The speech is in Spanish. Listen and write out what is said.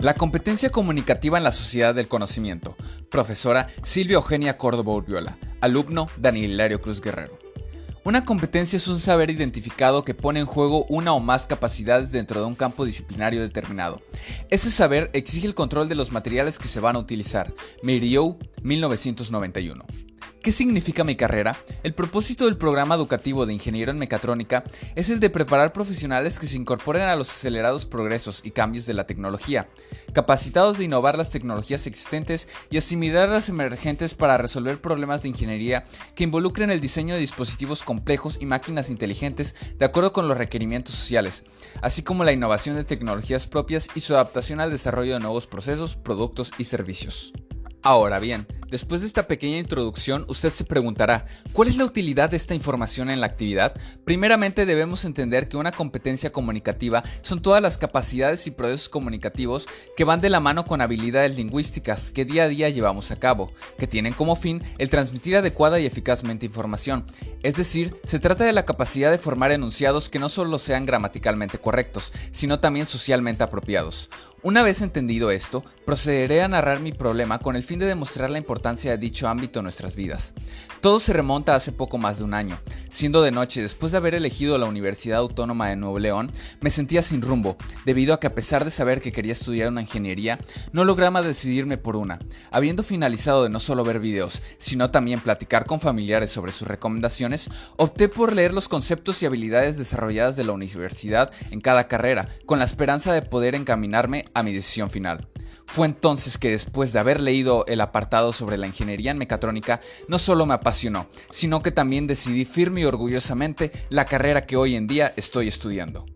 La competencia comunicativa en la sociedad del conocimiento. Profesora Silvia Eugenia Córdoba Urbiola. Alumno Daniel Hilario Cruz Guerrero. Una competencia es un saber identificado que pone en juego una o más capacidades dentro de un campo disciplinario determinado. Ese saber exige el control de los materiales que se van a utilizar. Miriou, 1991. ¿Qué significa mi carrera? El propósito del programa educativo de Ingeniero en Mecatrónica es el de preparar profesionales que se incorporen a los acelerados progresos y cambios de la tecnología, capacitados de innovar las tecnologías existentes y asimilar las emergentes para resolver problemas de ingeniería que involucren el diseño de dispositivos complejos y máquinas inteligentes de acuerdo con los requerimientos sociales, así como la innovación de tecnologías propias y su adaptación al desarrollo de nuevos procesos, productos y servicios. Ahora bien, Después de esta pequeña introducción, usted se preguntará, ¿cuál es la utilidad de esta información en la actividad? Primeramente debemos entender que una competencia comunicativa son todas las capacidades y procesos comunicativos que van de la mano con habilidades lingüísticas que día a día llevamos a cabo, que tienen como fin el transmitir adecuada y eficazmente información. Es decir, se trata de la capacidad de formar enunciados que no solo sean gramaticalmente correctos, sino también socialmente apropiados. Una vez entendido esto, procederé a narrar mi problema con el fin de demostrar la importancia de dicho ámbito en nuestras vidas. Todo se remonta hace poco más de un año. Siendo de noche, después de haber elegido la Universidad Autónoma de Nuevo León, me sentía sin rumbo, debido a que a pesar de saber que quería estudiar una ingeniería, no lograba decidirme por una. Habiendo finalizado de no solo ver videos, sino también platicar con familiares sobre sus recomendaciones, opté por leer los conceptos y habilidades desarrolladas de la universidad en cada carrera, con la esperanza de poder encaminarme a mi decisión final. Fue entonces que después de haber leído el apartado sobre la ingeniería en mecatrónica, no solo me apasionó, sino que también decidí firme y orgullosamente la carrera que hoy en día estoy estudiando.